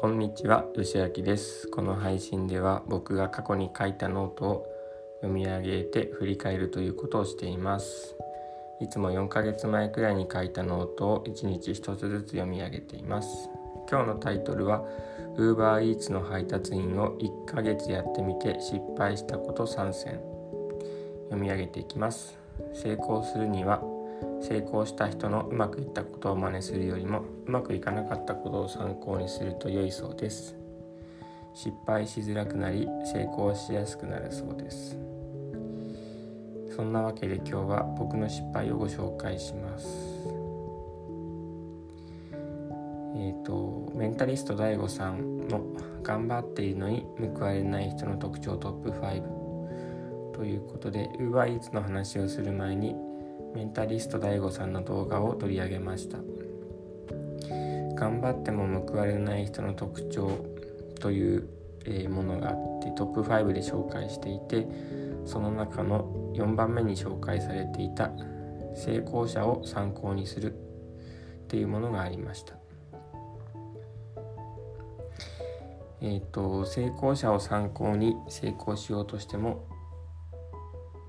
こんにちは、よしあきです。この配信では僕が過去に書いたノートを読み上げて振り返るということをしています。いつも4ヶ月前くらいに書いたノートを1日1つずつ読み上げています。今日のタイトルは UberEats の配達員を1ヶ月やってみて失敗したこと3選読み上げていきます。成功するには成功した人のうまくいったことを真似するよりもうまくいかなかったことを参考にすると良いそうです。失敗しづらくなり成功しやすくなるそうです。そんなわけで今日は僕の失敗をご紹介します。えっ、とメンタリスト DAIGO さんの頑張っているのに報われない人の特徴トップ5ということで UberEats の話をする前にメンタリスト DAIGO さんの動画を取り上げました。頑張っても報われない人の特徴というものがあってトップ5で紹介していてその中の4番目に紹介されていた成功者を参考にするっていうものがありました。えっ、と成功者を参考に成功しようとしても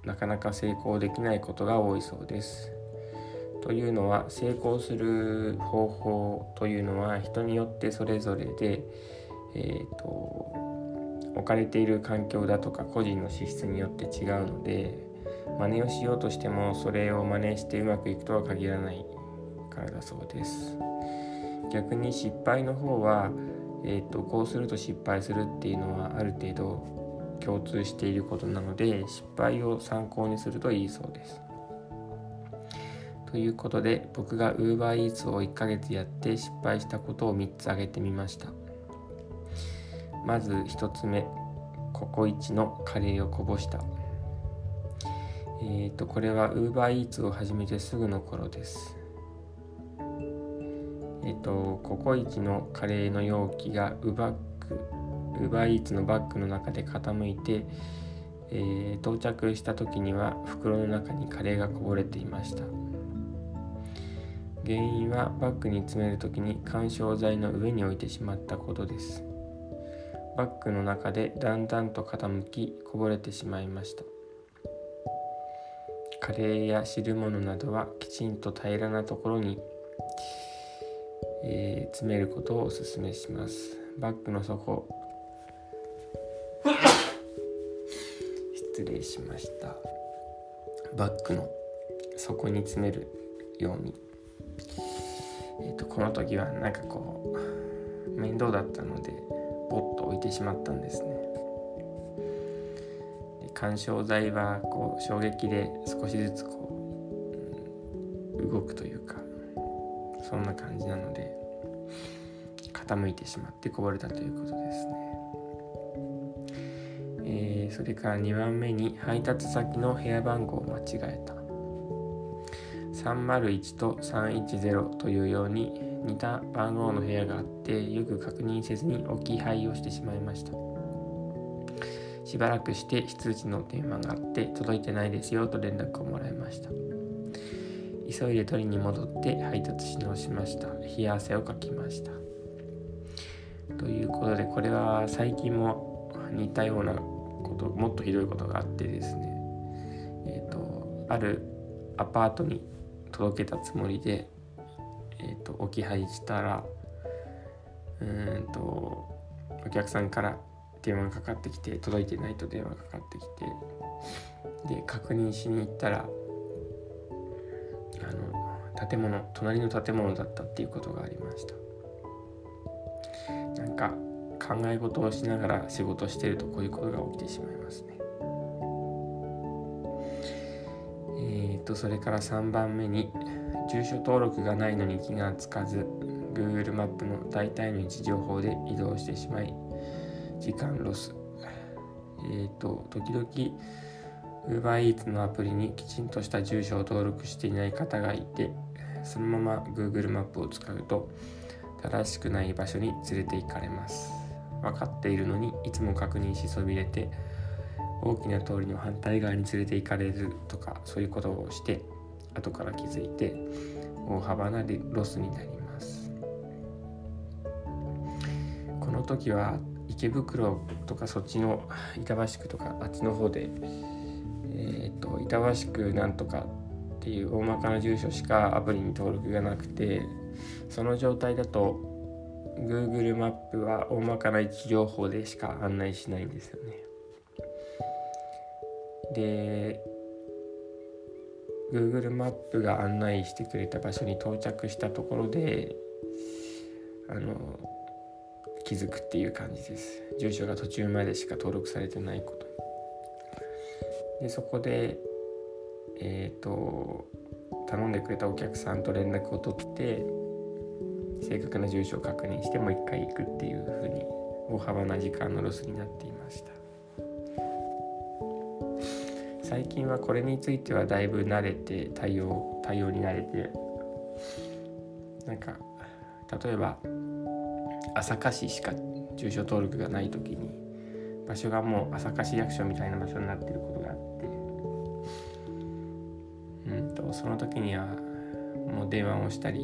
なかなか成功できないことが多いそうです。というのは成功する方法というのは人によってそれぞれで、えーと、置かれている環境だとか個人の資質によって違うので真似をしようとしてもそれを真似してうまくいくとは限らないからだそうです。逆に失敗の方は、えーと、こうすると失敗するっていうのはある程度共通していることなので失敗を参考にするといいそうです。ということで僕が UberEats を1ヶ月やって失敗したことを3つ挙げてみました。まず1つ目ココイチのカレーをこぼした。えっ、ー、とこれは UberEats を始めてすぐの頃です。えっ、ー、とココイチのカレーの容器がウバッウーバーイーツのバッグの中で傾いて、えー、到着した時には袋の中にカレーがこぼれていました。原因はバッグに詰める時に緩衝材の上に置いてしまったことです。バッグの中でだんだんと傾きこぼれてしまいました。カレーや汁物などはきちんと平らなところに、えー、詰めることをお勧めします。バッグの底失礼しました。バッグの底に詰めるように、えーと、この時はなんかこう面倒だったのでポッと置いてしまったんですね。で緩衝材はこう衝撃で少しずつこう、うん、動くというかそんな感じなので傾いてしまってこぼれたということですね。それから2番目に配達先の部屋番号を間違えた。301と310というように似た番号の部屋があってよく確認せずに置き配をしてしまいました。しばらくして非通知の電話があって届いてないですよと連絡をもらいました。急いで取りに戻って配達し直しました。冷や汗をかきました。ということでこれは最近も似たようなこともっとひどいことがあってですねえっ、ー、とあるアパートに届けたつもりで、えーと、置き配したらうんとお客さんから電話かかってきて届いてないと電話かかってきてで確認しに行ったらあの建物隣の建物だったっていうことがありました。なんか考え事をしながら仕事してるとこういうことが起きてしまいますね。えーとそれから3番目に住所登録がないのに気がつかず Google マップの大体の位置情報で移動してしまい時間ロス。えーと時々 UberEats のアプリにきちんとした住所を登録していない方がいてそのまま Google マップを使うと正しくない場所に連れて行かれます。分かっているのにいつも確認しそびれて大きな通りの反対側に連れて行かれるとかそういうことをして後から気づいて大幅なロスになります。この時は池袋とかそっちの板橋区とかあっちの方で、えーと、板橋区なんとかっていう大まかな住所しかアプリに登録がなくてその状態だと Google マップは大まかな位置情報でしか案内しないんですよね。で Google マップが案内してくれた場所に到着したところであの気づくっていう感じです住所が途中までしか登録されてないことでそこでえっ、ー、と頼んでくれたお客さんと連絡を取って正確な住所を確認してもう一回行くっていう風に大幅な時間のロスになっていました。最近はこれについてはだいぶ慣れて対応対応に慣れてなんか例えば朝霞市しか住所登録がない時に場所がもう朝霞市役所みたいな場所になってることがあってうんとその時にはもう電話をしたり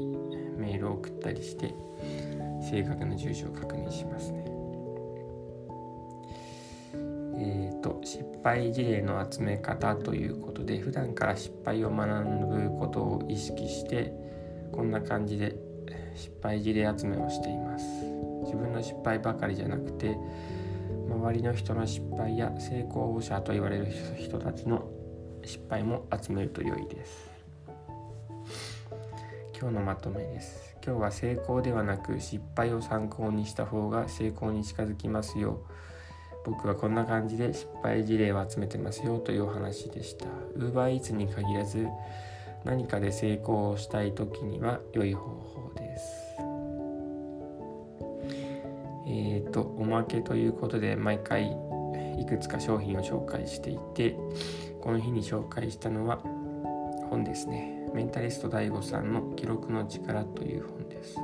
メールを送ったりして正確な住所を確認しますね。えーと、失敗事例の集め方ということで普段から失敗を学ぶことを意識してこんな感じで失敗事例集めをしています自分の失敗ばかりじゃなくて周りの人の失敗や成功者と言われる人たちの失敗も集めると良いです今日のまとめです。今日は成功ではなく失敗を参考にした方が成功に近づきますよ。僕はこんな感じで失敗事例を集めてますよというお話でした。UberEats に限らず何かで成功をしたい時には良い方法です。えっ、ー、とおまけということで毎回いくつか商品を紹介していてこの日に紹介したのは本ですね。メンタリスト DAIGO さんの記録の力という本です。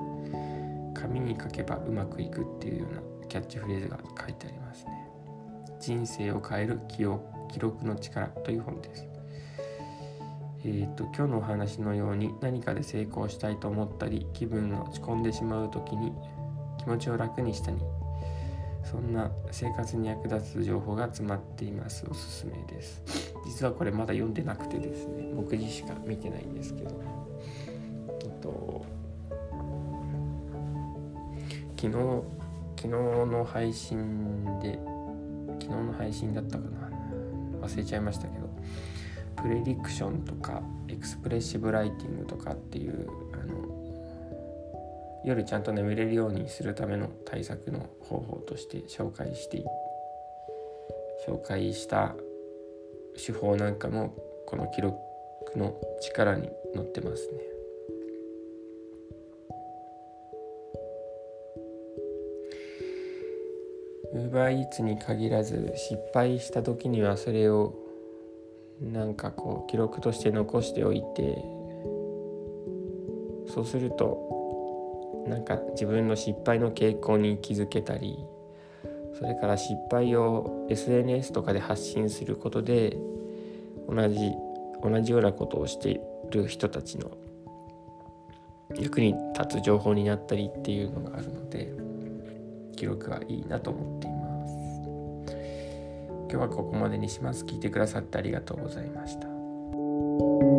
紙に書けばうまくいくっていうようなキャッチフレーズが書いてありますね。人生を変える記録の力という本です。えーと、今日のお話のように何かで成功したいと思ったり気分が落ち込んでしまう時に気持ちを楽にしたりそんな生活に役立つ情報が詰まっています。おすすめです。実はこれまだ読んでなくてですね目次しか見てないんですけど。えっと昨日昨日の配信で昨日の配信だったかな。忘れちゃいましたけどプレディクションとかエクスプレッシブライティングとかっていうあの夜ちゃんと眠れるようにするための対策の方法として紹介して紹介した手法なんかもこの記録の力に載ってますね。ウーバーイーツに限らず失敗した時にはそれをなんかこう記録として残しておいてそうするとなんか自分の失敗の傾向に気づけたりそれから失敗を SNS とかで発信することで同じ同じようなことをしている人たちの役に立つ情報になったりっていうのがあるので記録はいいなと思っています。今日はここまでにします。聞いてくださってありがとうございました。